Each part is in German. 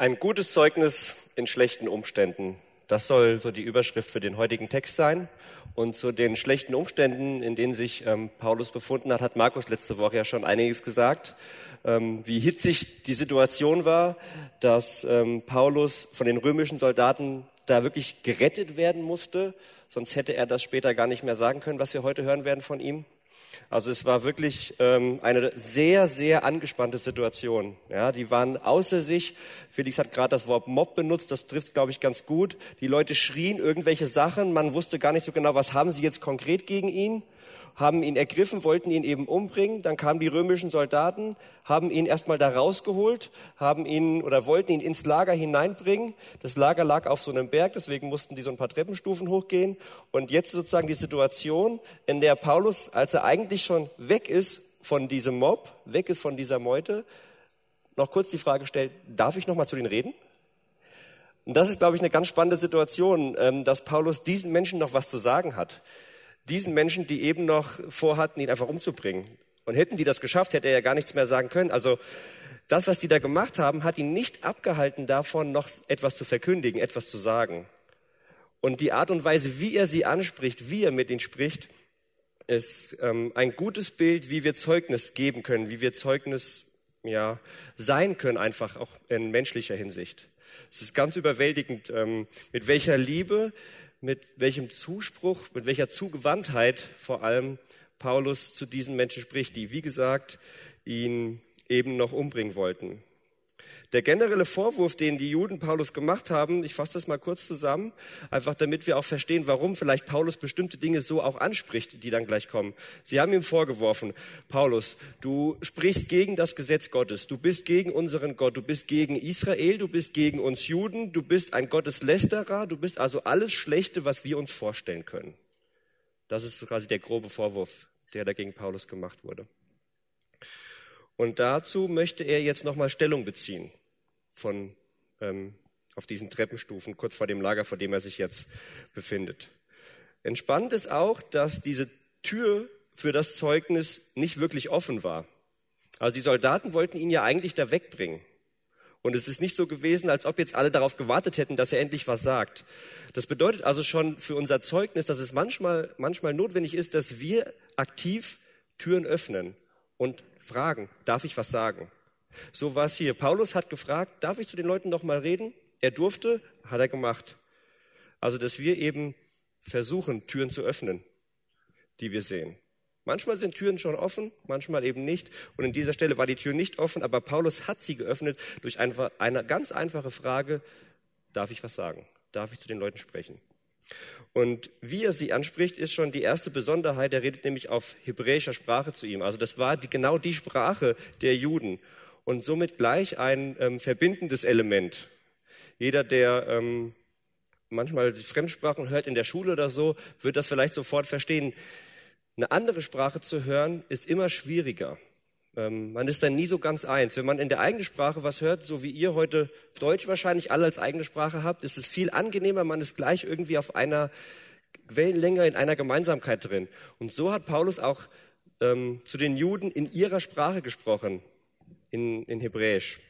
Ein gutes Zeugnis in schlechten Umständen. Das soll so die Überschrift für den heutigen Text sein. Und zu den schlechten Umständen, in denen sich ähm, Paulus befunden hat, hat Markus letzte Woche ja schon einiges gesagt. Ähm, wie hitzig die Situation war, dass ähm, Paulus von den römischen Soldaten da wirklich gerettet werden musste. Sonst hätte er das später gar nicht mehr sagen können, was wir heute hören werden von ihm. Also es war wirklich ähm, eine sehr, sehr angespannte Situation. Ja, die waren außer sich. Felix hat gerade das Wort Mob benutzt, das trifft, glaube ich, ganz gut. Die Leute schrien irgendwelche Sachen, man wusste gar nicht so genau, was haben sie jetzt konkret gegen ihn haben ihn ergriffen, wollten ihn eben umbringen. Dann kamen die römischen Soldaten, haben ihn erstmal da rausgeholt, haben ihn oder wollten ihn ins Lager hineinbringen. Das Lager lag auf so einem Berg, deswegen mussten die so ein paar Treppenstufen hochgehen. Und jetzt sozusagen die Situation, in der Paulus, als er eigentlich schon weg ist von diesem Mob, weg ist von dieser Meute, noch kurz die Frage stellt, darf ich noch mal zu denen reden? Und das ist, glaube ich, eine ganz spannende Situation, ähm, dass Paulus diesen Menschen noch was zu sagen hat diesen Menschen, die eben noch vorhatten, ihn einfach umzubringen. Und hätten die das geschafft, hätte er ja gar nichts mehr sagen können. Also das, was die da gemacht haben, hat ihn nicht abgehalten davon, noch etwas zu verkündigen, etwas zu sagen. Und die Art und Weise, wie er sie anspricht, wie er mit ihnen spricht, ist ähm, ein gutes Bild, wie wir Zeugnis geben können, wie wir Zeugnis ja, sein können, einfach auch in menschlicher Hinsicht. Es ist ganz überwältigend, ähm, mit welcher Liebe mit welchem Zuspruch, mit welcher Zugewandtheit vor allem Paulus zu diesen Menschen spricht, die, wie gesagt, ihn eben noch umbringen wollten. Der generelle Vorwurf, den die Juden Paulus gemacht haben, ich fasse das mal kurz zusammen, einfach damit wir auch verstehen, warum vielleicht Paulus bestimmte Dinge so auch anspricht, die dann gleich kommen. Sie haben ihm vorgeworfen, Paulus, du sprichst gegen das Gesetz Gottes, du bist gegen unseren Gott, du bist gegen Israel, du bist gegen uns Juden, du bist ein Gotteslästerer, du bist also alles Schlechte, was wir uns vorstellen können. Das ist quasi der grobe Vorwurf, der dagegen Paulus gemacht wurde. Und dazu möchte er jetzt nochmal Stellung beziehen von, ähm, auf diesen Treppenstufen, kurz vor dem Lager, vor dem er sich jetzt befindet. Entspannt ist auch, dass diese Tür für das Zeugnis nicht wirklich offen war. Also die Soldaten wollten ihn ja eigentlich da wegbringen. Und es ist nicht so gewesen, als ob jetzt alle darauf gewartet hätten, dass er endlich was sagt. Das bedeutet also schon für unser Zeugnis, dass es manchmal, manchmal notwendig ist, dass wir aktiv Türen öffnen und fragen, darf ich was sagen? So war es hier. Paulus hat gefragt, darf ich zu den Leuten noch mal reden? Er durfte, hat er gemacht. Also, dass wir eben versuchen, Türen zu öffnen, die wir sehen. Manchmal sind Türen schon offen, manchmal eben nicht. Und in dieser Stelle war die Tür nicht offen, aber Paulus hat sie geöffnet durch eine ganz einfache Frage, darf ich was sagen? Darf ich zu den Leuten sprechen? Und wie er sie anspricht, ist schon die erste Besonderheit. Er redet nämlich auf hebräischer Sprache zu ihm. Also das war die, genau die Sprache der Juden und somit gleich ein ähm, verbindendes Element. Jeder, der ähm, manchmal Fremdsprachen hört in der Schule oder so, wird das vielleicht sofort verstehen. Eine andere Sprache zu hören, ist immer schwieriger. Ähm, man ist dann nie so ganz eins. Wenn man in der eigenen Sprache was hört, so wie ihr heute Deutsch wahrscheinlich alle als eigene Sprache habt, ist es viel angenehmer. Man ist gleich irgendwie auf einer Wellenlänge, in einer Gemeinsamkeit drin. Und so hat Paulus auch ähm, zu den Juden in ihrer Sprache gesprochen in, in Hebräisch.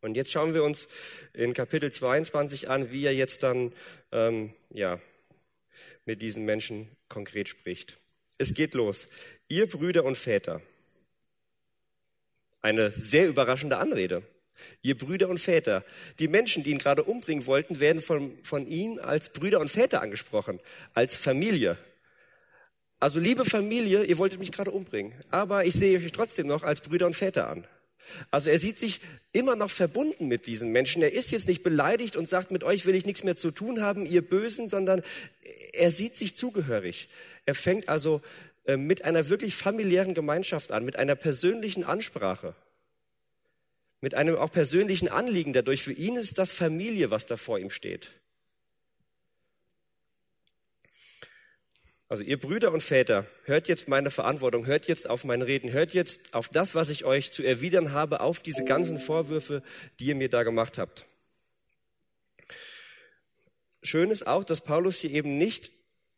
Und jetzt schauen wir uns in Kapitel 22 an, wie er jetzt dann ähm, ja, mit diesen Menschen konkret spricht. Es geht los. Ihr Brüder und Väter. Eine sehr überraschende Anrede. Ihr Brüder und Väter. Die Menschen, die ihn gerade umbringen wollten, werden von, von ihm als Brüder und Väter angesprochen, als Familie. Also liebe Familie, ihr wolltet mich gerade umbringen, aber ich sehe euch trotzdem noch als Brüder und Väter an. Also er sieht sich immer noch verbunden mit diesen Menschen. Er ist jetzt nicht beleidigt und sagt, mit euch will ich nichts mehr zu tun haben, ihr Bösen, sondern er sieht sich zugehörig. Er fängt also äh, mit einer wirklich familiären Gemeinschaft an, mit einer persönlichen Ansprache, mit einem auch persönlichen Anliegen dadurch. Für ihn ist das Familie, was da vor ihm steht. Also ihr Brüder und Väter, hört jetzt meine Verantwortung, hört jetzt auf mein Reden, hört jetzt auf das, was ich euch zu erwidern habe, auf diese ganzen Vorwürfe, die ihr mir da gemacht habt. Schön ist auch, dass Paulus hier eben nicht,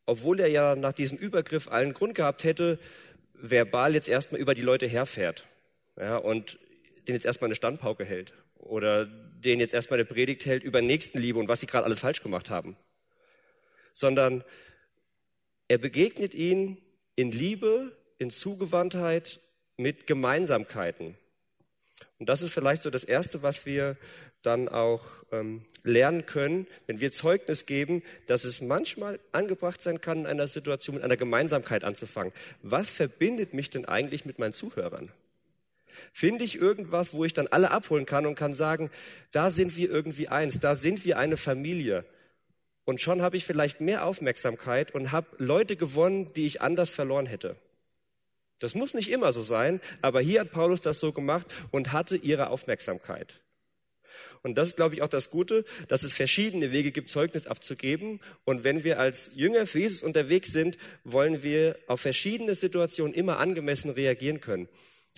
obwohl er ja nach diesem Übergriff allen Grund gehabt hätte, verbal jetzt erstmal über die Leute herfährt. Ja, und den jetzt erstmal eine Standpauke hält oder den jetzt erstmal eine Predigt hält über Nächstenliebe und was sie gerade alles falsch gemacht haben, sondern er begegnet ihnen in Liebe, in Zugewandtheit, mit Gemeinsamkeiten. Und das ist vielleicht so das Erste, was wir dann auch ähm, lernen können, wenn wir Zeugnis geben, dass es manchmal angebracht sein kann, in einer Situation mit einer Gemeinsamkeit anzufangen. Was verbindet mich denn eigentlich mit meinen Zuhörern? Finde ich irgendwas, wo ich dann alle abholen kann und kann sagen, da sind wir irgendwie eins, da sind wir eine Familie. Und schon habe ich vielleicht mehr Aufmerksamkeit und habe Leute gewonnen, die ich anders verloren hätte. Das muss nicht immer so sein, aber hier hat Paulus das so gemacht und hatte ihre Aufmerksamkeit. Und das ist, glaube ich, auch das Gute, dass es verschiedene Wege gibt, Zeugnis abzugeben. Und wenn wir als Jünger für Jesus unterwegs sind, wollen wir auf verschiedene Situationen immer angemessen reagieren können.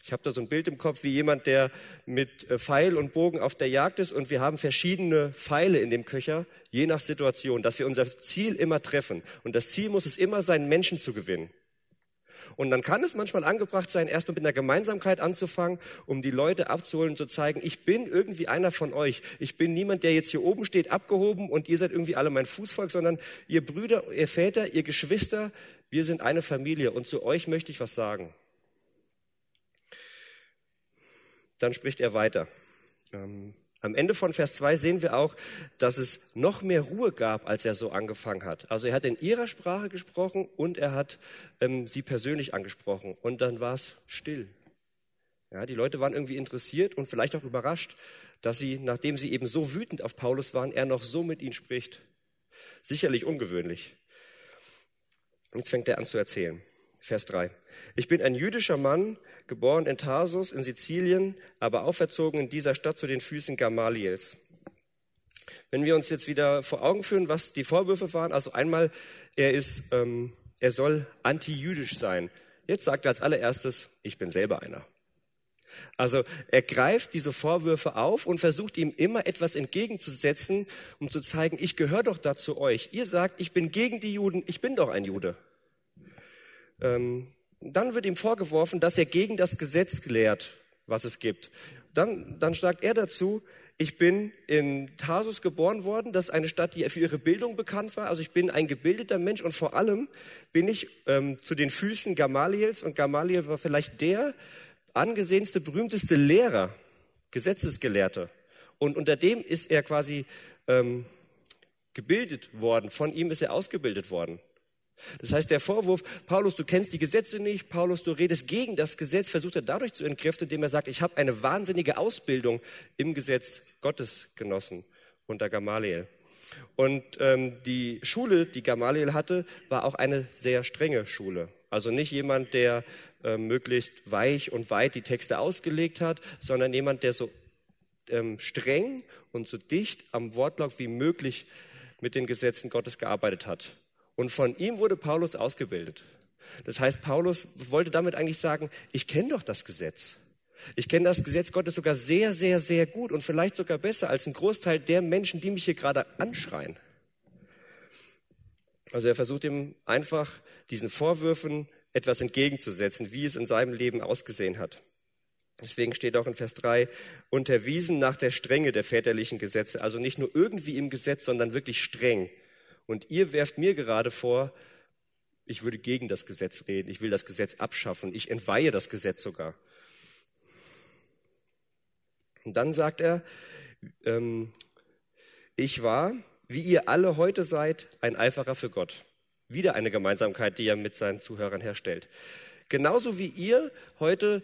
Ich habe da so ein Bild im Kopf wie jemand, der mit äh, Pfeil und Bogen auf der Jagd ist und wir haben verschiedene Pfeile in dem Köcher, je nach Situation, dass wir unser Ziel immer treffen. Und das Ziel muss es immer sein, Menschen zu gewinnen. Und dann kann es manchmal angebracht sein, erstmal mit einer Gemeinsamkeit anzufangen, um die Leute abzuholen und zu zeigen, ich bin irgendwie einer von euch. Ich bin niemand, der jetzt hier oben steht, abgehoben und ihr seid irgendwie alle mein Fußvolk, sondern ihr Brüder, ihr Väter, ihr Geschwister, wir sind eine Familie und zu euch möchte ich was sagen. Dann spricht er weiter. Ähm, am Ende von Vers 2 sehen wir auch, dass es noch mehr Ruhe gab, als er so angefangen hat. Also er hat in ihrer Sprache gesprochen und er hat ähm, sie persönlich angesprochen. Und dann war es still. Ja, die Leute waren irgendwie interessiert und vielleicht auch überrascht, dass sie, nachdem sie eben so wütend auf Paulus waren, er noch so mit ihnen spricht. Sicherlich ungewöhnlich. Jetzt fängt er an zu erzählen. Vers 3. Ich bin ein jüdischer Mann, geboren in Tarsus in Sizilien, aber auferzogen in dieser Stadt zu den Füßen Gamaliels. Wenn wir uns jetzt wieder vor Augen führen, was die Vorwürfe waren, also einmal, er ist, ähm, er soll antijüdisch sein. Jetzt sagt er als allererstes, ich bin selber einer. Also er greift diese Vorwürfe auf und versucht ihm immer etwas entgegenzusetzen, um zu zeigen, ich gehöre doch da zu euch. Ihr sagt, ich bin gegen die Juden, ich bin doch ein Jude. Ähm, dann wird ihm vorgeworfen, dass er gegen das Gesetz lehrt, was es gibt. Dann, dann sagt er dazu, ich bin in Tarsus geboren worden, das ist eine Stadt, die für ihre Bildung bekannt war. Also ich bin ein gebildeter Mensch und vor allem bin ich ähm, zu den Füßen Gamaliels und Gamaliel war vielleicht der angesehenste, berühmteste Lehrer, Gesetzesgelehrte. Und unter dem ist er quasi ähm, gebildet worden, von ihm ist er ausgebildet worden. Das heißt, der Vorwurf, Paulus, du kennst die Gesetze nicht, Paulus, du redest gegen das Gesetz, versucht er dadurch zu entkräften, indem er sagt, ich habe eine wahnsinnige Ausbildung im Gesetz Gottes genossen unter Gamaliel. Und ähm, die Schule, die Gamaliel hatte, war auch eine sehr strenge Schule. Also nicht jemand, der äh, möglichst weich und weit die Texte ausgelegt hat, sondern jemand, der so ähm, streng und so dicht am Wortlaut wie möglich mit den Gesetzen Gottes gearbeitet hat. Und von ihm wurde Paulus ausgebildet. Das heißt, Paulus wollte damit eigentlich sagen, ich kenne doch das Gesetz. Ich kenne das Gesetz Gottes sogar sehr, sehr, sehr gut und vielleicht sogar besser als ein Großteil der Menschen, die mich hier gerade anschreien. Also er versucht ihm einfach diesen Vorwürfen etwas entgegenzusetzen, wie es in seinem Leben ausgesehen hat. Deswegen steht auch in Vers 3, unterwiesen nach der Strenge der väterlichen Gesetze. Also nicht nur irgendwie im Gesetz, sondern wirklich streng. Und ihr werft mir gerade vor, ich würde gegen das Gesetz reden, ich will das Gesetz abschaffen, ich entweihe das Gesetz sogar. Und dann sagt er, ähm, ich war, wie ihr alle heute seid, ein Eiferer für Gott. Wieder eine Gemeinsamkeit, die er mit seinen Zuhörern herstellt. Genauso wie ihr heute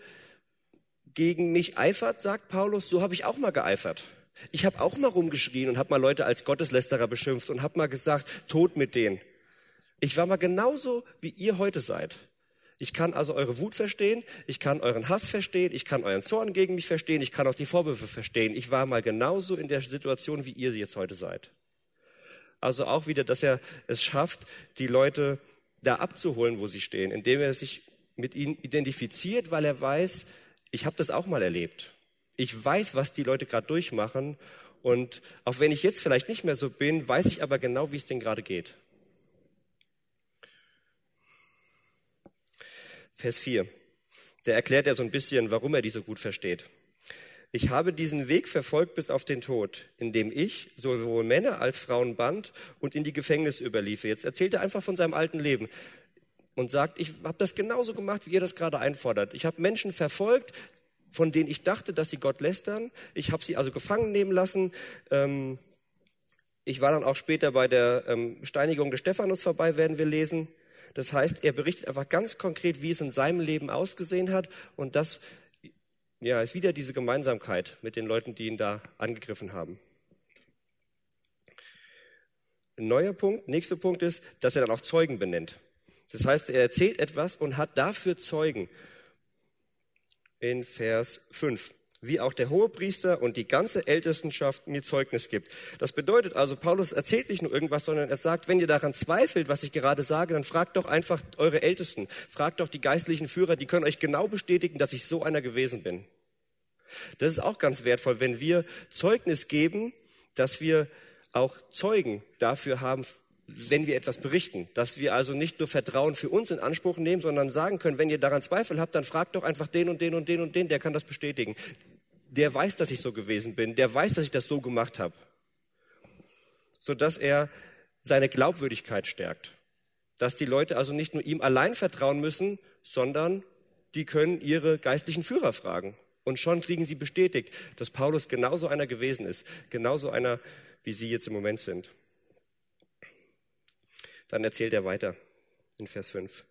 gegen mich eifert, sagt Paulus, so habe ich auch mal geeifert. Ich habe auch mal rumgeschrien und habe mal Leute als Gotteslästerer beschimpft und habe mal gesagt, tot mit denen. Ich war mal genauso, wie ihr heute seid. Ich kann also eure Wut verstehen, ich kann euren Hass verstehen, ich kann euren Zorn gegen mich verstehen, ich kann auch die Vorwürfe verstehen. Ich war mal genauso in der Situation, wie ihr jetzt heute seid. Also auch wieder, dass er es schafft, die Leute da abzuholen, wo sie stehen, indem er sich mit ihnen identifiziert, weil er weiß, ich habe das auch mal erlebt. Ich weiß, was die Leute gerade durchmachen. Und auch wenn ich jetzt vielleicht nicht mehr so bin, weiß ich aber genau, wie es denen gerade geht. Vers 4. Da erklärt er so ein bisschen, warum er die so gut versteht. Ich habe diesen Weg verfolgt bis auf den Tod, indem ich sowohl Männer als Frauen band und in die Gefängnisse überliefe. Jetzt erzählt er einfach von seinem alten Leben und sagt, ich habe das genauso gemacht, wie ihr das gerade einfordert. Ich habe Menschen verfolgt, von denen ich dachte, dass sie Gott lästern. Ich habe sie also gefangen nehmen lassen. Ähm, ich war dann auch später bei der ähm, Steinigung des Stephanus vorbei, werden wir lesen. Das heißt, er berichtet einfach ganz konkret, wie es in seinem Leben ausgesehen hat. Und das ja, ist wieder diese Gemeinsamkeit mit den Leuten, die ihn da angegriffen haben. Ein neuer Punkt, nächster Punkt ist, dass er dann auch Zeugen benennt. Das heißt, er erzählt etwas und hat dafür Zeugen. In Vers 5 wie auch der Hohepriester und die ganze Ältestenschaft mir Zeugnis gibt. Das bedeutet also, Paulus erzählt nicht nur irgendwas, sondern er sagt, wenn ihr daran zweifelt, was ich gerade sage, dann fragt doch einfach eure Ältesten, fragt doch die geistlichen Führer, die können euch genau bestätigen, dass ich so einer gewesen bin. Das ist auch ganz wertvoll, wenn wir Zeugnis geben, dass wir auch Zeugen dafür haben, wenn wir etwas berichten, dass wir also nicht nur Vertrauen für uns in Anspruch nehmen, sondern sagen können, wenn ihr daran Zweifel habt, dann fragt doch einfach den und den und den und den, der kann das bestätigen. Der weiß, dass ich so gewesen bin, der weiß, dass ich das so gemacht habe, sodass er seine Glaubwürdigkeit stärkt. Dass die Leute also nicht nur ihm allein vertrauen müssen, sondern die können ihre geistlichen Führer fragen. Und schon kriegen sie bestätigt, dass Paulus genauso einer gewesen ist, genauso einer, wie sie jetzt im Moment sind. Dann erzählt er weiter in Vers 5.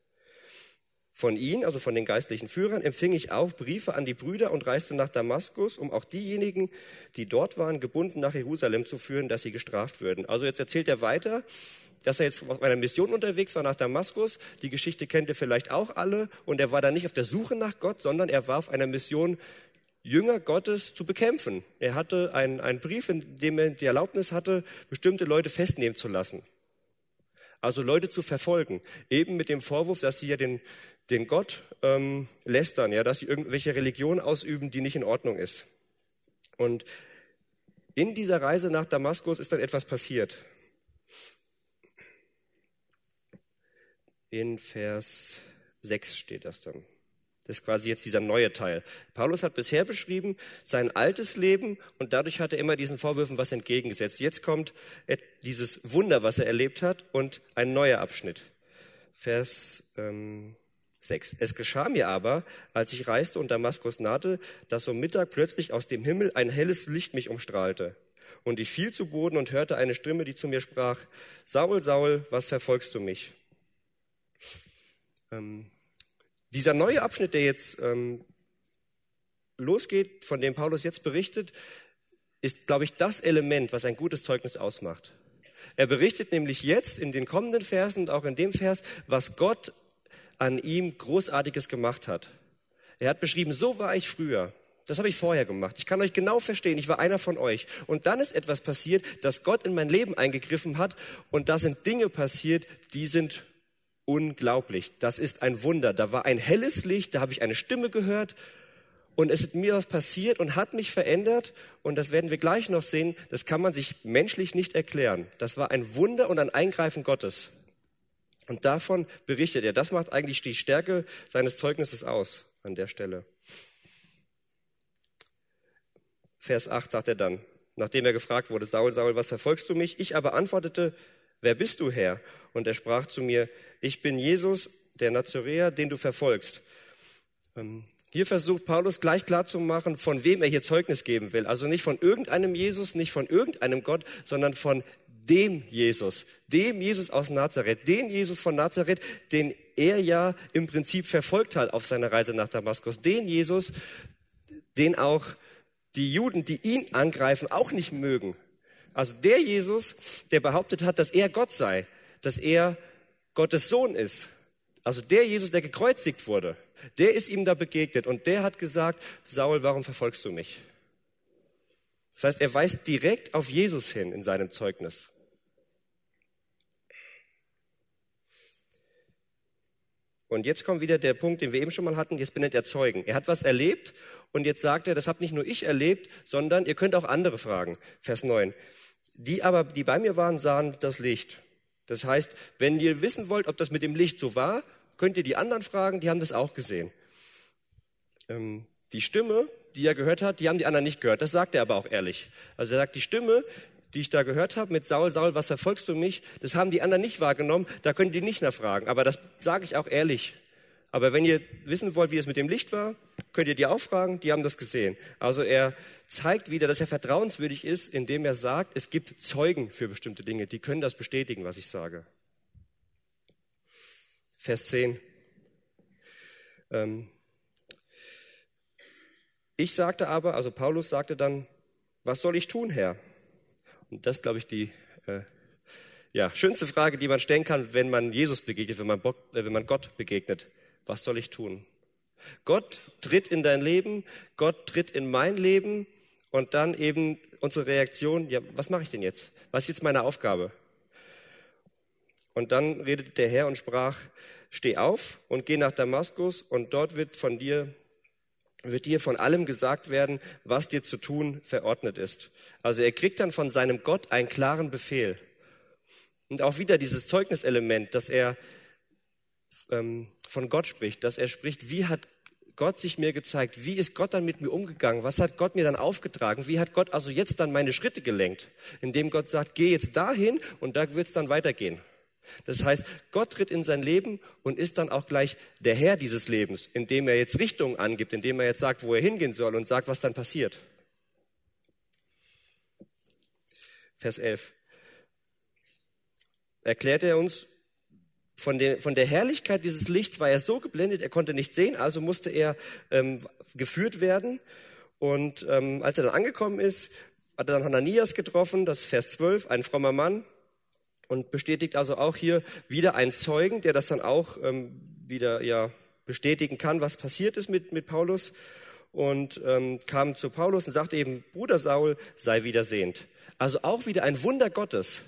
Von ihnen, also von den geistlichen Führern, empfing ich auch Briefe an die Brüder und reiste nach Damaskus, um auch diejenigen, die dort waren, gebunden nach Jerusalem zu führen, dass sie gestraft würden. Also jetzt erzählt er weiter, dass er jetzt auf einer Mission unterwegs war nach Damaskus. Die Geschichte kennt ihr vielleicht auch alle. Und er war da nicht auf der Suche nach Gott, sondern er war auf einer Mission, Jünger Gottes zu bekämpfen. Er hatte einen, einen Brief, in dem er die Erlaubnis hatte, bestimmte Leute festnehmen zu lassen also Leute zu verfolgen, eben mit dem Vorwurf, dass sie ja den, den Gott ähm, lästern, ja, dass sie irgendwelche Religion ausüben, die nicht in Ordnung ist. Und in dieser Reise nach Damaskus ist dann etwas passiert. In Vers 6 steht das dann. Das ist quasi jetzt dieser neue Teil. Paulus hat bisher beschrieben sein altes Leben und dadurch hat er immer diesen Vorwürfen was entgegengesetzt. Jetzt kommt dieses Wunder, was er erlebt hat und ein neuer Abschnitt. Vers ähm, 6. Es geschah mir aber, als ich reiste und Damaskus nahte, dass um Mittag plötzlich aus dem Himmel ein helles Licht mich umstrahlte. Und ich fiel zu Boden und hörte eine Stimme, die zu mir sprach, Saul, Saul, was verfolgst du mich? Ähm, dieser neue Abschnitt, der jetzt ähm, losgeht, von dem Paulus jetzt berichtet, ist, glaube ich, das Element, was ein gutes Zeugnis ausmacht. Er berichtet nämlich jetzt in den kommenden Versen und auch in dem Vers, was Gott an ihm Großartiges gemacht hat. Er hat beschrieben, so war ich früher. Das habe ich vorher gemacht. Ich kann euch genau verstehen, ich war einer von euch. Und dann ist etwas passiert, dass Gott in mein Leben eingegriffen hat und da sind Dinge passiert, die sind unglaublich. Das ist ein Wunder. Da war ein helles Licht, da habe ich eine Stimme gehört und es ist mir was passiert und hat mich verändert und das werden wir gleich noch sehen. Das kann man sich menschlich nicht erklären. Das war ein Wunder und ein Eingreifen Gottes. Und davon berichtet er. Das macht eigentlich die Stärke seines Zeugnisses aus an der Stelle. Vers 8 sagt er dann, nachdem er gefragt wurde, Saul, Saul, was verfolgst du mich? Ich aber antwortete, wer bist du, Herr? Und er sprach zu mir, ich bin Jesus, der Nazaräer, den du verfolgst. Ähm, hier versucht Paulus gleich klarzumachen, von wem er hier Zeugnis geben will. Also nicht von irgendeinem Jesus, nicht von irgendeinem Gott, sondern von dem Jesus, dem Jesus aus Nazareth, den Jesus von Nazareth, den er ja im Prinzip verfolgt hat auf seiner Reise nach Damaskus, den Jesus, den auch die Juden, die ihn angreifen, auch nicht mögen. Also der Jesus, der behauptet hat, dass er Gott sei, dass er Gottes Sohn ist. Also der Jesus, der gekreuzigt wurde, der ist ihm da begegnet und der hat gesagt, Saul, warum verfolgst du mich? Das heißt, er weist direkt auf Jesus hin in seinem Zeugnis. Und jetzt kommt wieder der Punkt, den wir eben schon mal hatten, jetzt benennt er Zeugen. Er hat was erlebt und jetzt sagt er, das habt nicht nur ich erlebt, sondern ihr könnt auch andere fragen. Vers 9. Die aber, die bei mir waren, sahen das Licht. Das heißt, wenn ihr wissen wollt, ob das mit dem Licht so war, könnt ihr die anderen fragen, die haben das auch gesehen. Ähm, die Stimme, die er gehört hat, die haben die anderen nicht gehört. Das sagt er aber auch ehrlich. Also er sagt, die Stimme, die ich da gehört habe mit Saul, Saul, was verfolgst du mich? Das haben die anderen nicht wahrgenommen, da können die nicht nachfragen. Aber das sage ich auch ehrlich. Aber wenn ihr wissen wollt, wie es mit dem Licht war, könnt ihr die auch fragen, die haben das gesehen. Also er zeigt wieder, dass er vertrauenswürdig ist, indem er sagt, es gibt Zeugen für bestimmte Dinge, die können das bestätigen, was ich sage. Vers 10. Ähm, ich sagte aber, also Paulus sagte dann, was soll ich tun, Herr? Und das, glaube ich, die äh, ja, schönste Frage, die man stellen kann, wenn man Jesus begegnet, wenn man, äh, wenn man Gott begegnet. Was soll ich tun? Gott tritt in dein Leben, Gott tritt in mein Leben und dann eben unsere Reaktion, ja, was mache ich denn jetzt? Was ist jetzt meine Aufgabe? Und dann redete der Herr und sprach, steh auf und geh nach Damaskus und dort wird von dir wird dir von allem gesagt werden, was dir zu tun verordnet ist. Also er kriegt dann von seinem Gott einen klaren Befehl. Und auch wieder dieses Zeugniselement, dass er ähm, von Gott spricht, dass er spricht, wie hat Gott sich mir gezeigt, wie ist Gott dann mit mir umgegangen, was hat Gott mir dann aufgetragen, wie hat Gott also jetzt dann meine Schritte gelenkt, indem Gott sagt, geh jetzt dahin und da wird es dann weitergehen. Das heißt, Gott tritt in sein Leben und ist dann auch gleich der Herr dieses Lebens, indem er jetzt Richtungen angibt, indem er jetzt sagt, wo er hingehen soll und sagt, was dann passiert. Vers 11. Erklärt er uns, von der, von der Herrlichkeit dieses Lichts war er so geblendet, er konnte nicht sehen, also musste er ähm, geführt werden. Und ähm, als er dann angekommen ist, hat er dann Hananias getroffen, das ist Vers 12, ein frommer Mann, und bestätigt also auch hier wieder einen Zeugen, der das dann auch ähm, wieder ja, bestätigen kann, was passiert ist mit, mit Paulus. Und ähm, kam zu Paulus und sagte eben, Bruder Saul, sei wiedersehend. Also auch wieder ein Wunder Gottes.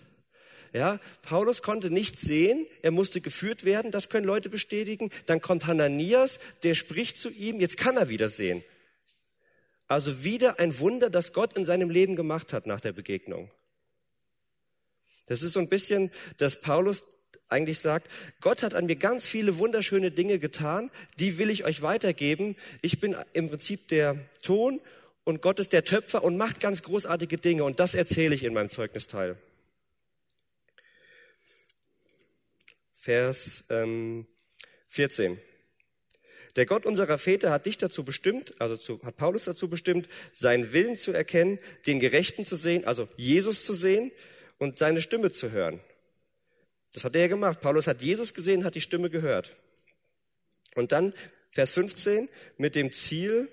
Ja, Paulus konnte nicht sehen, er musste geführt werden, das können Leute bestätigen. Dann kommt Hananias, der spricht zu ihm, jetzt kann er wieder sehen. Also wieder ein Wunder, das Gott in seinem Leben gemacht hat nach der Begegnung. Das ist so ein bisschen, dass Paulus eigentlich sagt, Gott hat an mir ganz viele wunderschöne Dinge getan, die will ich euch weitergeben. Ich bin im Prinzip der Ton und Gott ist der Töpfer und macht ganz großartige Dinge und das erzähle ich in meinem Zeugnisteil. Vers ähm, 14. Der Gott unserer Väter hat dich dazu bestimmt, also zu, hat Paulus dazu bestimmt, seinen Willen zu erkennen, den Gerechten zu sehen, also Jesus zu sehen und seine Stimme zu hören. Das hat er gemacht. Paulus hat Jesus gesehen, hat die Stimme gehört. Und dann Vers 15 mit dem Ziel,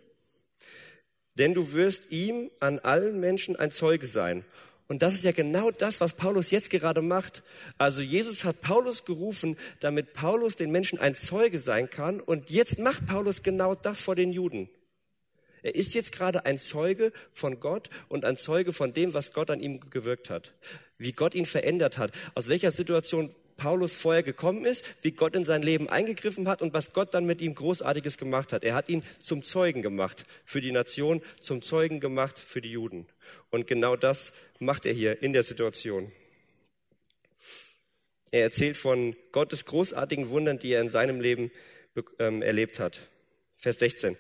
denn du wirst ihm an allen Menschen ein Zeuge sein. Und das ist ja genau das, was Paulus jetzt gerade macht. Also Jesus hat Paulus gerufen, damit Paulus den Menschen ein Zeuge sein kann. Und jetzt macht Paulus genau das vor den Juden. Er ist jetzt gerade ein Zeuge von Gott und ein Zeuge von dem, was Gott an ihm gewirkt hat. Wie Gott ihn verändert hat. Aus welcher Situation Paulus vorher gekommen ist, wie Gott in sein Leben eingegriffen hat und was Gott dann mit ihm Großartiges gemacht hat. Er hat ihn zum Zeugen gemacht für die Nation, zum Zeugen gemacht für die Juden. Und genau das macht er hier in der Situation. Er erzählt von Gottes großartigen Wundern, die er in seinem Leben ähm, erlebt hat. Vers 16.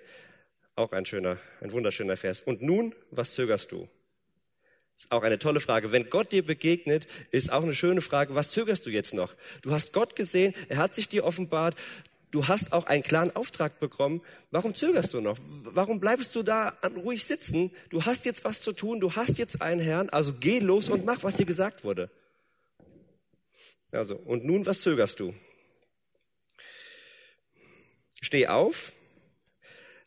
Auch ein schöner, ein wunderschöner Vers. Und nun, was zögerst du? Ist auch eine tolle Frage. Wenn Gott dir begegnet, ist auch eine schöne Frage, was zögerst du jetzt noch? Du hast Gott gesehen, er hat sich dir offenbart, du hast auch einen klaren Auftrag bekommen. Warum zögerst du noch? Warum bleibst du da ruhig sitzen? Du hast jetzt was zu tun, du hast jetzt einen Herrn, also geh los und mach, was dir gesagt wurde. Also, und nun, was zögerst du? Steh auf,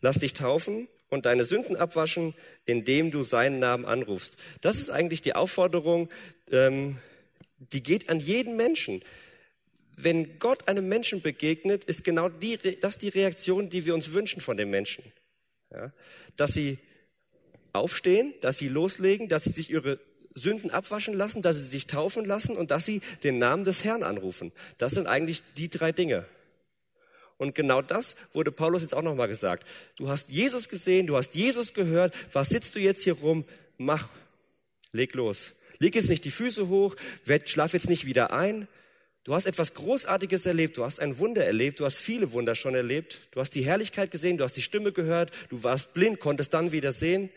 lass dich taufen und deine Sünden abwaschen, indem du seinen Namen anrufst. Das ist eigentlich die Aufforderung, ähm, die geht an jeden Menschen. Wenn Gott einem Menschen begegnet, ist genau die, das die Reaktion, die wir uns wünschen von dem Menschen. Ja? Dass sie aufstehen, dass sie loslegen, dass sie sich ihre Sünden abwaschen lassen, dass sie sich taufen lassen und dass sie den Namen des Herrn anrufen. Das sind eigentlich die drei Dinge. Und genau das wurde Paulus jetzt auch nochmal gesagt. Du hast Jesus gesehen, du hast Jesus gehört. Was sitzt du jetzt hier rum? Mach, leg los. Leg jetzt nicht die Füße hoch, schlaf jetzt nicht wieder ein. Du hast etwas Großartiges erlebt, du hast ein Wunder erlebt, du hast viele Wunder schon erlebt, du hast die Herrlichkeit gesehen, du hast die Stimme gehört, du warst blind, konntest dann wieder sehen.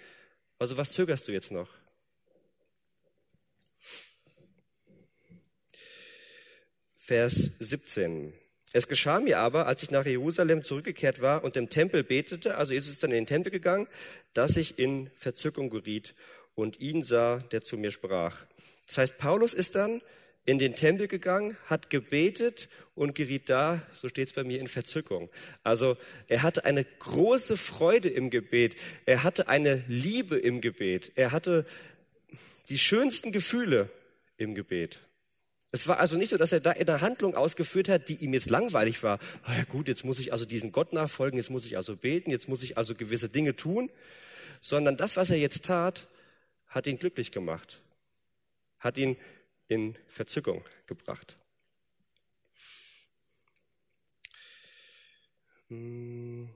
Also was zögerst du jetzt noch? Vers 17. Es geschah mir aber, als ich nach Jerusalem zurückgekehrt war und im Tempel betete, also Jesus ist dann in den Tempel gegangen, dass ich in Verzückung geriet und ihn sah, der zu mir sprach. Das heißt, Paulus ist dann in den Tempel gegangen, hat gebetet und geriet da, so steht es bei mir, in Verzückung. Also er hatte eine große Freude im Gebet, er hatte eine Liebe im Gebet, er hatte die schönsten Gefühle im Gebet. Es war also nicht so, dass er da eine Handlung ausgeführt hat, die ihm jetzt langweilig war. Ah ja gut, jetzt muss ich also diesem Gott nachfolgen, jetzt muss ich also beten, jetzt muss ich also gewisse Dinge tun, sondern das, was er jetzt tat, hat ihn glücklich gemacht, hat ihn in Verzückung gebracht. Hm,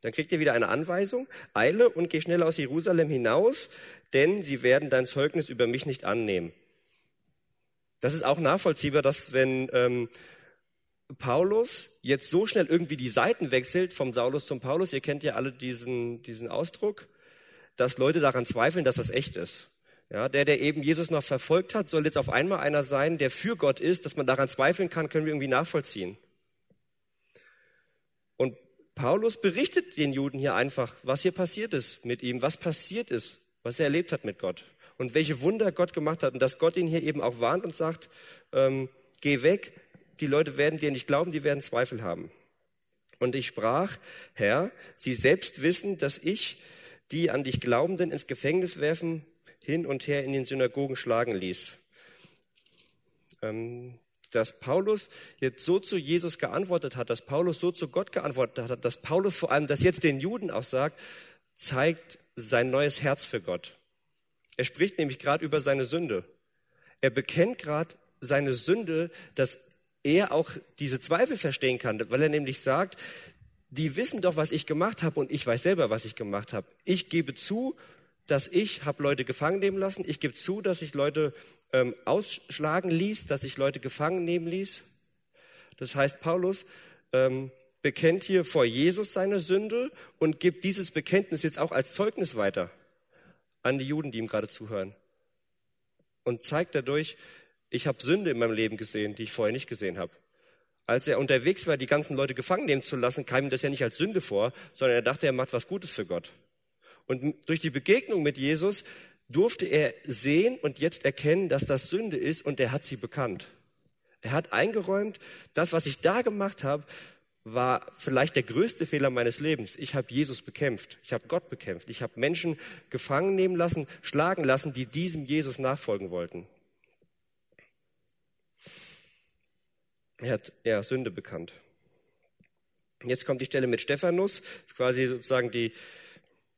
dann kriegt ihr wieder eine Anweisung. Eile und geh schnell aus Jerusalem hinaus, denn sie werden dein Zeugnis über mich nicht annehmen. Das ist auch nachvollziehbar, dass wenn ähm, Paulus jetzt so schnell irgendwie die Seiten wechselt vom Saulus zum Paulus, ihr kennt ja alle diesen, diesen Ausdruck, dass Leute daran zweifeln, dass das echt ist. Ja, der, der eben Jesus noch verfolgt hat, soll jetzt auf einmal einer sein, der für Gott ist, dass man daran zweifeln kann, können wir irgendwie nachvollziehen. Und Paulus berichtet den Juden hier einfach, was hier passiert ist mit ihm, was passiert ist, was er erlebt hat mit Gott und welche Wunder Gott gemacht hat und dass Gott ihn hier eben auch warnt und sagt, ähm, geh weg, die Leute werden dir nicht glauben, die werden Zweifel haben. Und ich sprach, Herr, Sie selbst wissen, dass ich die an dich Glaubenden ins Gefängnis werfen hin und her in den Synagogen schlagen ließ. Ähm, dass Paulus jetzt so zu Jesus geantwortet hat, dass Paulus so zu Gott geantwortet hat, dass Paulus vor allem das jetzt den Juden auch sagt, zeigt sein neues Herz für Gott. Er spricht nämlich gerade über seine Sünde. Er bekennt gerade seine Sünde, dass er auch diese Zweifel verstehen kann, weil er nämlich sagt, die wissen doch, was ich gemacht habe und ich weiß selber, was ich gemacht habe. Ich gebe zu, dass ich habe Leute gefangen nehmen lassen. Ich gebe zu, dass ich Leute ähm, ausschlagen ließ, dass ich Leute gefangen nehmen ließ. Das heißt, Paulus ähm, bekennt hier vor Jesus seine Sünde und gibt dieses Bekenntnis jetzt auch als Zeugnis weiter an die Juden, die ihm gerade zuhören. Und zeigt dadurch, ich habe Sünde in meinem Leben gesehen, die ich vorher nicht gesehen habe. Als er unterwegs war, die ganzen Leute gefangen nehmen zu lassen, kam ihm das ja nicht als Sünde vor, sondern er dachte, er macht was Gutes für Gott. Und durch die Begegnung mit Jesus durfte er sehen und jetzt erkennen, dass das Sünde ist und er hat sie bekannt. Er hat eingeräumt, das, was ich da gemacht habe, war vielleicht der größte Fehler meines Lebens. Ich habe Jesus bekämpft, ich habe Gott bekämpft, ich habe Menschen gefangen nehmen lassen, schlagen lassen, die diesem Jesus nachfolgen wollten. Er hat ja Sünde bekannt. Jetzt kommt die Stelle mit Stephanus, quasi sozusagen die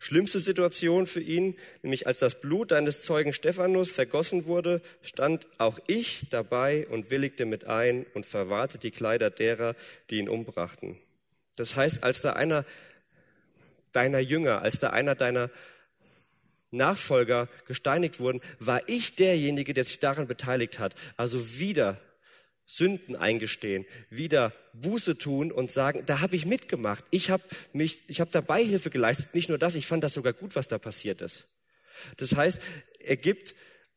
Schlimmste Situation für ihn, nämlich als das Blut eines Zeugen Stephanus vergossen wurde, stand auch ich dabei und willigte mit ein und verwahrte die Kleider derer, die ihn umbrachten. Das heißt, als da einer deiner Jünger, als da einer deiner Nachfolger gesteinigt wurden, war ich derjenige, der sich daran beteiligt hat. Also wieder Sünden eingestehen, wieder Buße tun und sagen, da habe ich mitgemacht. Ich habe mich, ich habe dabei Hilfe geleistet. Nicht nur das, ich fand das sogar gut, was da passiert ist. Das heißt, er gibt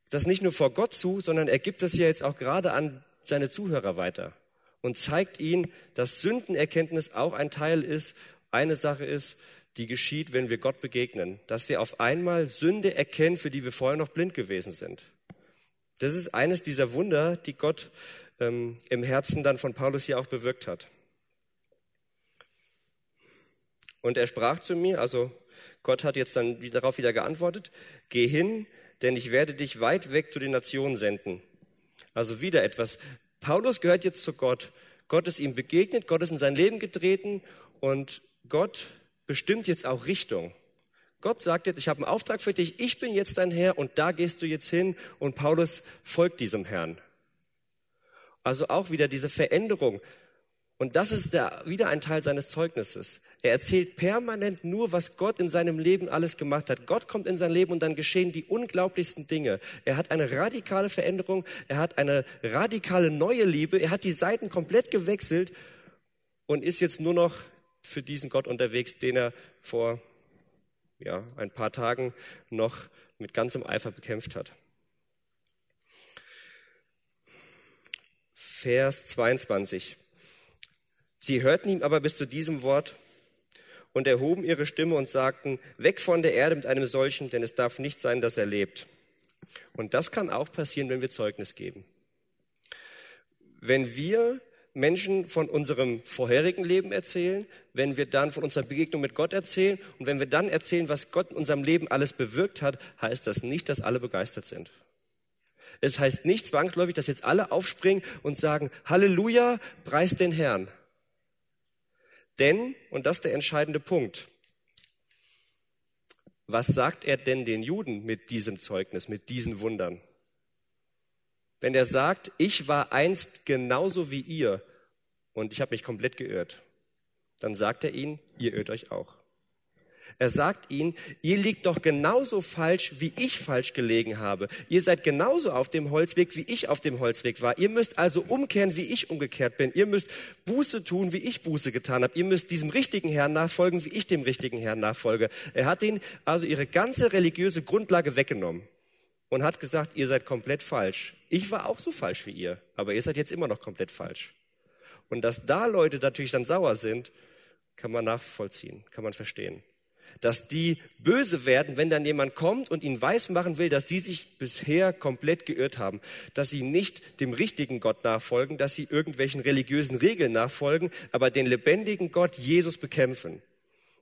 das nicht nur vor Gott zu, sondern er gibt das ja jetzt auch gerade an seine Zuhörer weiter und zeigt ihnen, dass Sündenerkenntnis auch ein Teil ist, eine Sache ist, die geschieht, wenn wir Gott begegnen, dass wir auf einmal Sünde erkennen, für die wir vorher noch blind gewesen sind. Das ist eines dieser Wunder, die Gott ähm, im Herzen dann von Paulus hier auch bewirkt hat. Und er sprach zu mir, also Gott hat jetzt dann darauf wieder geantwortet, geh hin, denn ich werde dich weit weg zu den Nationen senden. Also wieder etwas. Paulus gehört jetzt zu Gott. Gott ist ihm begegnet, Gott ist in sein Leben getreten und Gott bestimmt jetzt auch Richtung. Gott sagt jetzt, ich habe einen Auftrag für dich, ich bin jetzt dein Herr und da gehst du jetzt hin und Paulus folgt diesem Herrn. Also auch wieder diese Veränderung. Und das ist der, wieder ein Teil seines Zeugnisses. Er erzählt permanent nur, was Gott in seinem Leben alles gemacht hat. Gott kommt in sein Leben und dann geschehen die unglaublichsten Dinge. Er hat eine radikale Veränderung, er hat eine radikale neue Liebe, er hat die Seiten komplett gewechselt und ist jetzt nur noch für diesen Gott unterwegs, den er vor ja, ein paar Tagen noch mit ganzem Eifer bekämpft hat. Vers 22. Sie hörten ihm aber bis zu diesem Wort und erhoben ihre Stimme und sagten, weg von der Erde mit einem solchen, denn es darf nicht sein, dass er lebt. Und das kann auch passieren, wenn wir Zeugnis geben. Wenn wir Menschen von unserem vorherigen Leben erzählen, wenn wir dann von unserer Begegnung mit Gott erzählen und wenn wir dann erzählen, was Gott in unserem Leben alles bewirkt hat, heißt das nicht, dass alle begeistert sind. Es heißt nicht zwangsläufig, dass jetzt alle aufspringen und sagen, Halleluja, preis den Herrn. Denn, und das ist der entscheidende Punkt, was sagt er denn den Juden mit diesem Zeugnis, mit diesen Wundern? Wenn er sagt, ich war einst genauso wie ihr und ich habe mich komplett geirrt, dann sagt er ihnen, ihr irrt euch auch. Er sagt ihnen, ihr liegt doch genauso falsch, wie ich falsch gelegen habe. Ihr seid genauso auf dem Holzweg, wie ich auf dem Holzweg war. Ihr müsst also umkehren, wie ich umgekehrt bin. Ihr müsst Buße tun, wie ich Buße getan habe. Ihr müsst diesem richtigen Herrn nachfolgen, wie ich dem richtigen Herrn nachfolge. Er hat ihnen also ihre ganze religiöse Grundlage weggenommen und hat gesagt, ihr seid komplett falsch. Ich war auch so falsch wie ihr, aber ihr seid jetzt immer noch komplett falsch. Und dass da Leute natürlich dann sauer sind, kann man nachvollziehen, kann man verstehen dass die böse werden, wenn dann jemand kommt und ihnen weismachen will, dass sie sich bisher komplett geirrt haben, dass sie nicht dem richtigen Gott nachfolgen, dass sie irgendwelchen religiösen Regeln nachfolgen, aber den lebendigen Gott Jesus bekämpfen,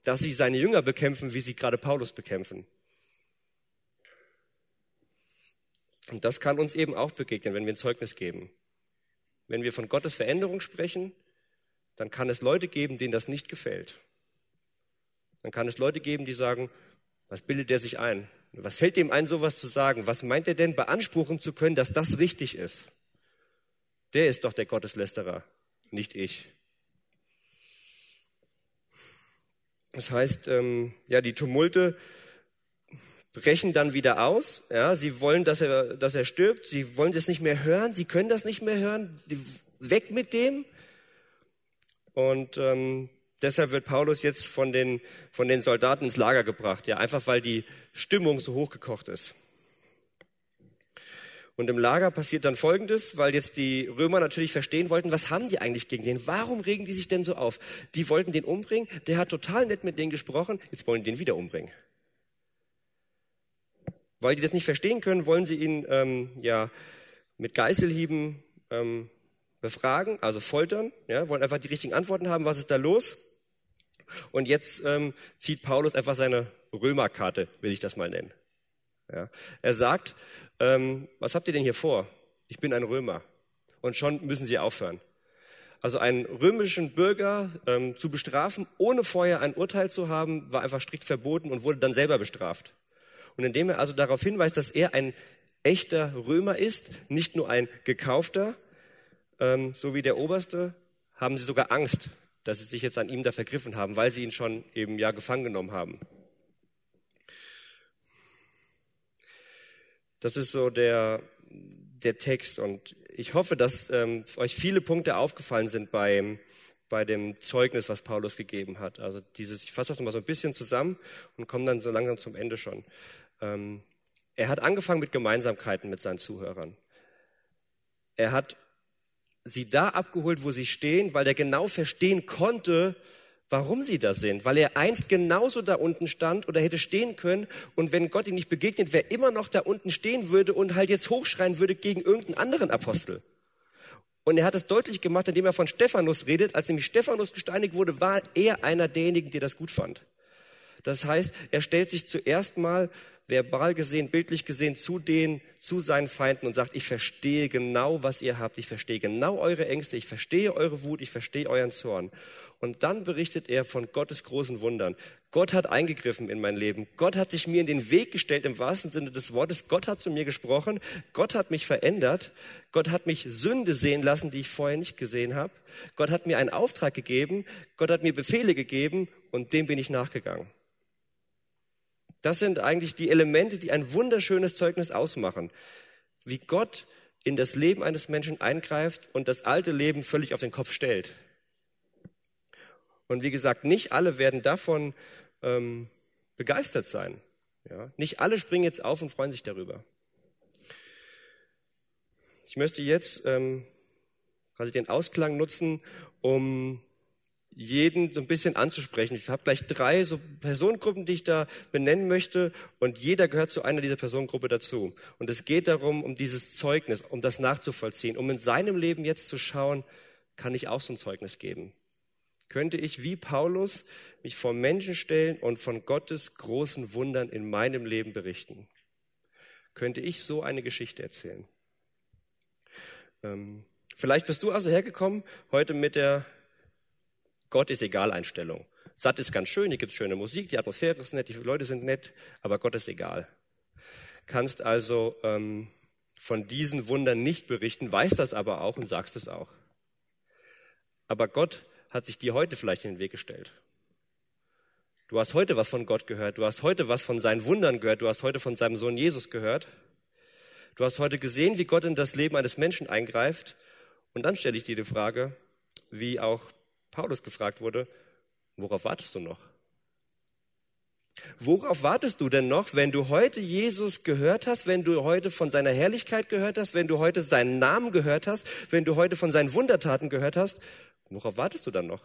dass sie seine Jünger bekämpfen, wie sie gerade Paulus bekämpfen. Und das kann uns eben auch begegnen, wenn wir ein Zeugnis geben. Wenn wir von Gottes Veränderung sprechen, dann kann es Leute geben, denen das nicht gefällt. Dann kann es Leute geben, die sagen, was bildet der sich ein? Was fällt dem ein, sowas zu sagen? Was meint er denn beanspruchen zu können, dass das richtig ist? Der ist doch der Gotteslästerer, nicht ich. Das heißt, ähm, ja, die Tumulte brechen dann wieder aus. Ja, sie wollen, dass er, dass er stirbt. Sie wollen das nicht mehr hören. Sie können das nicht mehr hören. Weg mit dem. Und ähm, Deshalb wird Paulus jetzt von den, von den Soldaten ins Lager gebracht, ja, einfach weil die Stimmung so hochgekocht ist. Und im Lager passiert dann Folgendes, weil jetzt die Römer natürlich verstehen wollten, was haben die eigentlich gegen den? Warum regen die sich denn so auf? Die wollten den umbringen, der hat total nett mit denen gesprochen, jetzt wollen die den wieder umbringen. Weil die das nicht verstehen können, wollen sie ihn ähm, ja mit Geißelhieben ähm, befragen, also foltern, ja, wollen einfach die richtigen Antworten haben, was ist da los? Und jetzt ähm, zieht Paulus einfach seine Römerkarte, will ich das mal nennen. Ja. Er sagt, ähm, was habt ihr denn hier vor? Ich bin ein Römer. Und schon müssen sie aufhören. Also einen römischen Bürger ähm, zu bestrafen, ohne vorher ein Urteil zu haben, war einfach strikt verboten und wurde dann selber bestraft. Und indem er also darauf hinweist, dass er ein echter Römer ist, nicht nur ein gekaufter, ähm, so wie der Oberste, haben sie sogar Angst, dass sie sich jetzt an ihm da vergriffen haben, weil sie ihn schon eben ja gefangen genommen haben. Das ist so der, der Text und ich hoffe, dass ähm, euch viele Punkte aufgefallen sind beim, bei dem Zeugnis, was Paulus gegeben hat. Also dieses, ich fasse das nochmal so ein bisschen zusammen und komme dann so langsam zum Ende schon. Ähm, er hat angefangen mit Gemeinsamkeiten mit seinen Zuhörern. Er hat sie da abgeholt, wo sie stehen, weil er genau verstehen konnte, warum sie da sind, weil er einst genauso da unten stand oder hätte stehen können und wenn Gott ihm nicht begegnet wäre, immer noch da unten stehen würde und halt jetzt hochschreien würde gegen irgendeinen anderen Apostel. Und er hat es deutlich gemacht, indem er von Stephanus redet. Als nämlich Stephanus gesteinigt wurde, war er einer derjenigen, der das gut fand. Das heißt, er stellt sich zuerst mal verbal gesehen, bildlich gesehen zu den, zu seinen Feinden und sagt, ich verstehe genau, was ihr habt, ich verstehe genau eure Ängste, ich verstehe eure Wut, ich verstehe euren Zorn. Und dann berichtet er von Gottes großen Wundern. Gott hat eingegriffen in mein Leben. Gott hat sich mir in den Weg gestellt im wahrsten Sinne des Wortes. Gott hat zu mir gesprochen. Gott hat mich verändert. Gott hat mich Sünde sehen lassen, die ich vorher nicht gesehen habe. Gott hat mir einen Auftrag gegeben. Gott hat mir Befehle gegeben und dem bin ich nachgegangen. Das sind eigentlich die Elemente, die ein wunderschönes Zeugnis ausmachen. Wie Gott in das Leben eines Menschen eingreift und das alte Leben völlig auf den Kopf stellt. Und wie gesagt, nicht alle werden davon ähm, begeistert sein. Ja? Nicht alle springen jetzt auf und freuen sich darüber. Ich möchte jetzt ähm, quasi den Ausklang nutzen, um jeden so ein bisschen anzusprechen. Ich habe gleich drei so Personengruppen, die ich da benennen möchte und jeder gehört zu einer dieser Personengruppe dazu. Und es geht darum, um dieses Zeugnis, um das nachzuvollziehen, um in seinem Leben jetzt zu schauen, kann ich auch so ein Zeugnis geben? Könnte ich wie Paulus mich vor Menschen stellen und von Gottes großen Wundern in meinem Leben berichten? Könnte ich so eine Geschichte erzählen? Ähm, vielleicht bist du also hergekommen heute mit der Gott ist egal Einstellung. Satt ist ganz schön, hier gibt es schöne Musik, die Atmosphäre ist nett, die Leute sind nett, aber Gott ist egal. Kannst also ähm, von diesen Wundern nicht berichten, weißt das aber auch und sagst es auch. Aber Gott hat sich dir heute vielleicht in den Weg gestellt. Du hast heute was von Gott gehört, du hast heute was von seinen Wundern gehört, du hast heute von seinem Sohn Jesus gehört. Du hast heute gesehen, wie Gott in das Leben eines Menschen eingreift. Und dann stelle ich dir die Frage, wie auch Paulus gefragt wurde, worauf wartest du noch? Worauf wartest du denn noch, wenn du heute Jesus gehört hast, wenn du heute von seiner Herrlichkeit gehört hast, wenn du heute seinen Namen gehört hast, wenn du heute von seinen Wundertaten gehört hast? Worauf wartest du dann noch?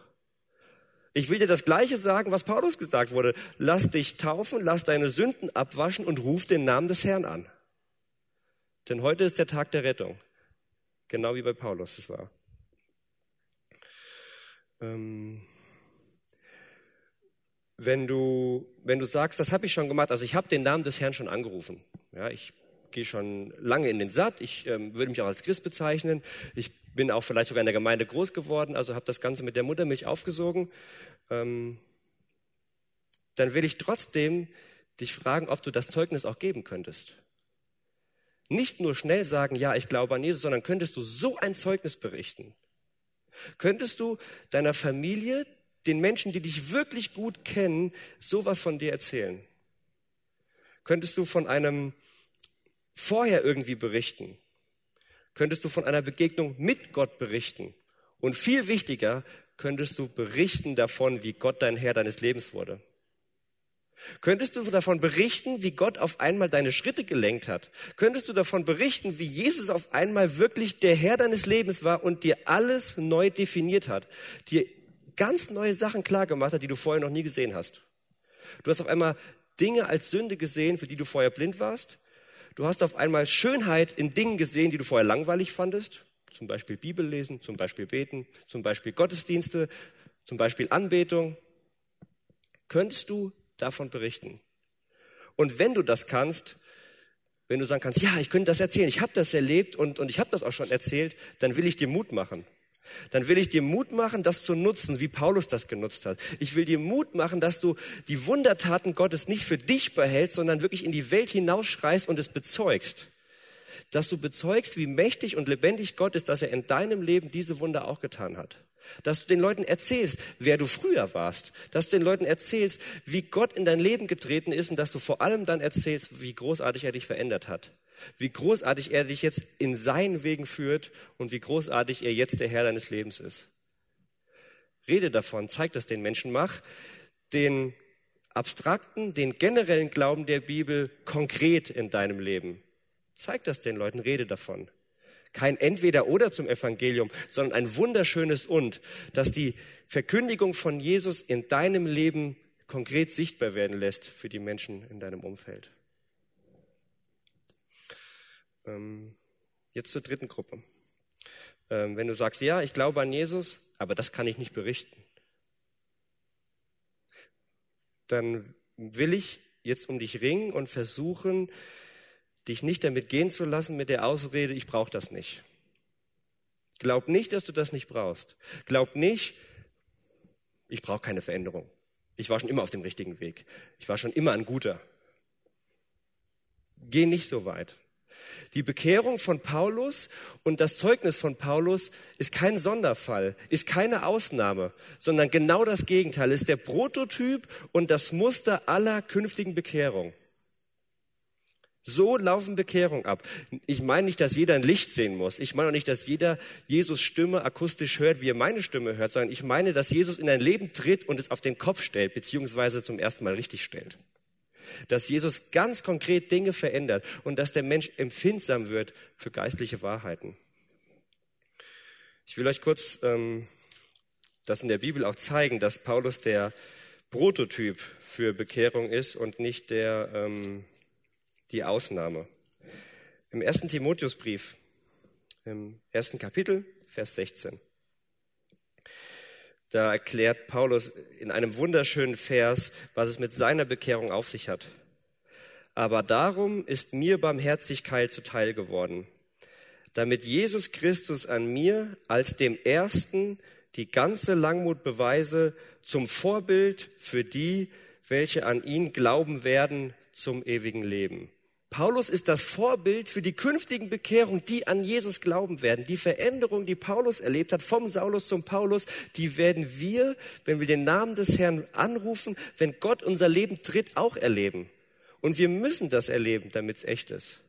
Ich will dir das Gleiche sagen, was Paulus gesagt wurde. Lass dich taufen, lass deine Sünden abwaschen und ruf den Namen des Herrn an. Denn heute ist der Tag der Rettung. Genau wie bei Paulus es war. Ähm, wenn du, wenn du sagst, das habe ich schon gemacht, also ich habe den Namen des Herrn schon angerufen. Ja, ich gehe schon lange in den Satt, ich ähm, würde mich auch als Christ bezeichnen, ich bin auch vielleicht sogar in der Gemeinde groß geworden, also habe das Ganze mit der Muttermilch aufgesogen, ähm, dann will ich trotzdem dich fragen, ob du das Zeugnis auch geben könntest. Nicht nur schnell sagen, ja, ich glaube an Jesus, sondern könntest du so ein Zeugnis berichten. Könntest du deiner Familie, den Menschen, die dich wirklich gut kennen, sowas von dir erzählen? Könntest du von einem vorher irgendwie berichten? Könntest du von einer Begegnung mit Gott berichten? Und viel wichtiger, könntest du berichten davon, wie Gott dein Herr deines Lebens wurde? Könntest du davon berichten, wie Gott auf einmal deine Schritte gelenkt hat? Könntest du davon berichten, wie Jesus auf einmal wirklich der Herr deines Lebens war und dir alles neu definiert hat? Dir ganz neue Sachen klar gemacht hat, die du vorher noch nie gesehen hast. Du hast auf einmal Dinge als Sünde gesehen, für die du vorher blind warst. Du hast auf einmal Schönheit in Dingen gesehen, die du vorher langweilig fandest. Zum Beispiel Bibel lesen, zum Beispiel beten, zum Beispiel Gottesdienste, zum Beispiel Anbetung. Könntest du davon berichten. Und wenn du das kannst, wenn du sagen kannst, ja, ich könnte das erzählen, ich habe das erlebt und, und ich habe das auch schon erzählt, dann will ich dir Mut machen. Dann will ich dir Mut machen, das zu nutzen, wie Paulus das genutzt hat. Ich will dir Mut machen, dass du die Wundertaten Gottes nicht für dich behältst, sondern wirklich in die Welt hinausschreist und es bezeugst. Dass du bezeugst, wie mächtig und lebendig Gott ist, dass er in deinem Leben diese Wunder auch getan hat. Dass du den Leuten erzählst, wer du früher warst. Dass du den Leuten erzählst, wie Gott in dein Leben getreten ist und dass du vor allem dann erzählst, wie großartig er dich verändert hat. Wie großartig er dich jetzt in seinen Wegen führt und wie großartig er jetzt der Herr deines Lebens ist. Rede davon, zeig das den Menschen, mach den abstrakten, den generellen Glauben der Bibel konkret in deinem Leben. Zeig das den Leuten, rede davon kein Entweder oder zum Evangelium, sondern ein wunderschönes Und, dass die Verkündigung von Jesus in deinem Leben konkret sichtbar werden lässt für die Menschen in deinem Umfeld. Ähm, jetzt zur dritten Gruppe. Ähm, wenn du sagst, ja, ich glaube an Jesus, aber das kann ich nicht berichten, dann will ich jetzt um dich ringen und versuchen, dich nicht damit gehen zu lassen mit der Ausrede, ich brauche das nicht. Glaub nicht, dass du das nicht brauchst. Glaub nicht, ich brauche keine Veränderung. Ich war schon immer auf dem richtigen Weg. Ich war schon immer ein guter. Geh nicht so weit. Die Bekehrung von Paulus und das Zeugnis von Paulus ist kein Sonderfall, ist keine Ausnahme, sondern genau das Gegenteil, ist der Prototyp und das Muster aller künftigen Bekehrung. So laufen Bekehrung ab. Ich meine nicht, dass jeder ein Licht sehen muss. Ich meine auch nicht, dass jeder Jesus Stimme akustisch hört, wie er meine Stimme hört, sondern ich meine, dass Jesus in ein Leben tritt und es auf den Kopf stellt, beziehungsweise zum ersten Mal richtig stellt dass Jesus ganz konkret Dinge verändert und dass der Mensch empfindsam wird für geistliche Wahrheiten. Ich will euch kurz ähm, das in der Bibel auch zeigen, dass Paulus der Prototyp für Bekehrung ist und nicht der, ähm, die Ausnahme. Im ersten Timotheusbrief, im ersten Kapitel, Vers 16. Da erklärt Paulus in einem wunderschönen Vers, was es mit seiner Bekehrung auf sich hat. Aber darum ist mir Barmherzigkeit zuteil geworden, damit Jesus Christus an mir als dem Ersten die ganze Langmut beweise zum Vorbild für die, welche an ihn glauben werden zum ewigen Leben. Paulus ist das Vorbild für die künftigen Bekehrungen, die an Jesus glauben werden. Die Veränderung, die Paulus erlebt hat, vom Saulus zum Paulus, die werden wir, wenn wir den Namen des Herrn anrufen, wenn Gott unser Leben tritt, auch erleben. Und wir müssen das erleben, damit es echt ist.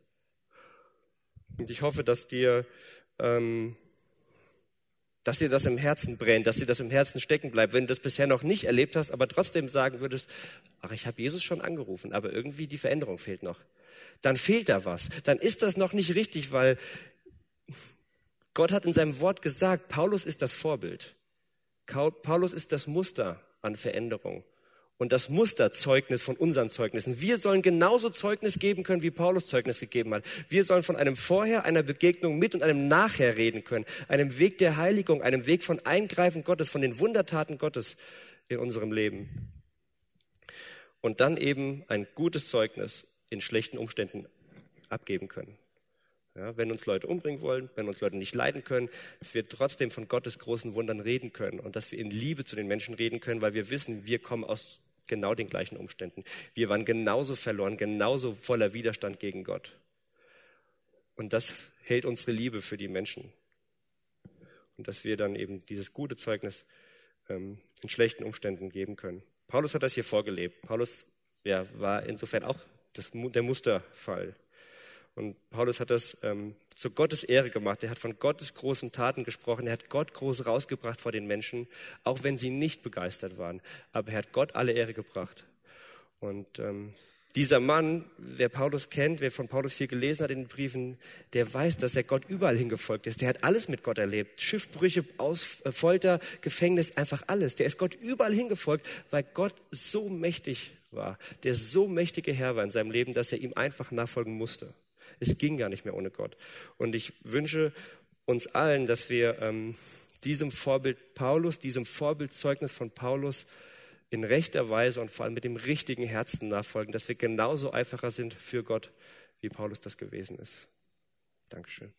Und ich hoffe, dass dir, ähm, dass dir das im Herzen brennt, dass dir das im Herzen stecken bleibt. Wenn du das bisher noch nicht erlebt hast, aber trotzdem sagen würdest, ach, ich habe Jesus schon angerufen, aber irgendwie die Veränderung fehlt noch dann fehlt da was. Dann ist das noch nicht richtig, weil Gott hat in seinem Wort gesagt, Paulus ist das Vorbild. Paulus ist das Muster an Veränderung und das Musterzeugnis von unseren Zeugnissen. Wir sollen genauso Zeugnis geben können, wie Paulus Zeugnis gegeben hat. Wir sollen von einem Vorher, einer Begegnung mit und einem Nachher reden können, einem Weg der Heiligung, einem Weg von Eingreifen Gottes, von den Wundertaten Gottes in unserem Leben. Und dann eben ein gutes Zeugnis in schlechten Umständen abgeben können. Ja, wenn uns Leute umbringen wollen, wenn uns Leute nicht leiden können, dass wir trotzdem von Gottes großen Wundern reden können und dass wir in Liebe zu den Menschen reden können, weil wir wissen, wir kommen aus genau den gleichen Umständen. Wir waren genauso verloren, genauso voller Widerstand gegen Gott. Und das hält unsere Liebe für die Menschen. Und dass wir dann eben dieses gute Zeugnis ähm, in schlechten Umständen geben können. Paulus hat das hier vorgelebt. Paulus ja, war insofern auch das, der Musterfall. Und Paulus hat das ähm, zu Gottes Ehre gemacht. Er hat von Gottes großen Taten gesprochen. Er hat Gott groß rausgebracht vor den Menschen, auch wenn sie nicht begeistert waren. Aber er hat Gott alle Ehre gebracht. Und ähm, dieser Mann, wer Paulus kennt, wer von Paulus viel gelesen hat in den Briefen, der weiß, dass er Gott überall hingefolgt ist. Der hat alles mit Gott erlebt. Schiffbrüche, Aus, äh, Folter, Gefängnis, einfach alles. Der ist Gott überall hingefolgt, weil Gott so mächtig war, der so mächtige Herr war in seinem Leben, dass er ihm einfach nachfolgen musste. Es ging gar nicht mehr ohne Gott. Und ich wünsche uns allen, dass wir ähm, diesem Vorbild Paulus, diesem Vorbildzeugnis von Paulus in rechter Weise und vor allem mit dem richtigen Herzen nachfolgen, dass wir genauso einfacher sind für Gott, wie Paulus das gewesen ist. Dankeschön.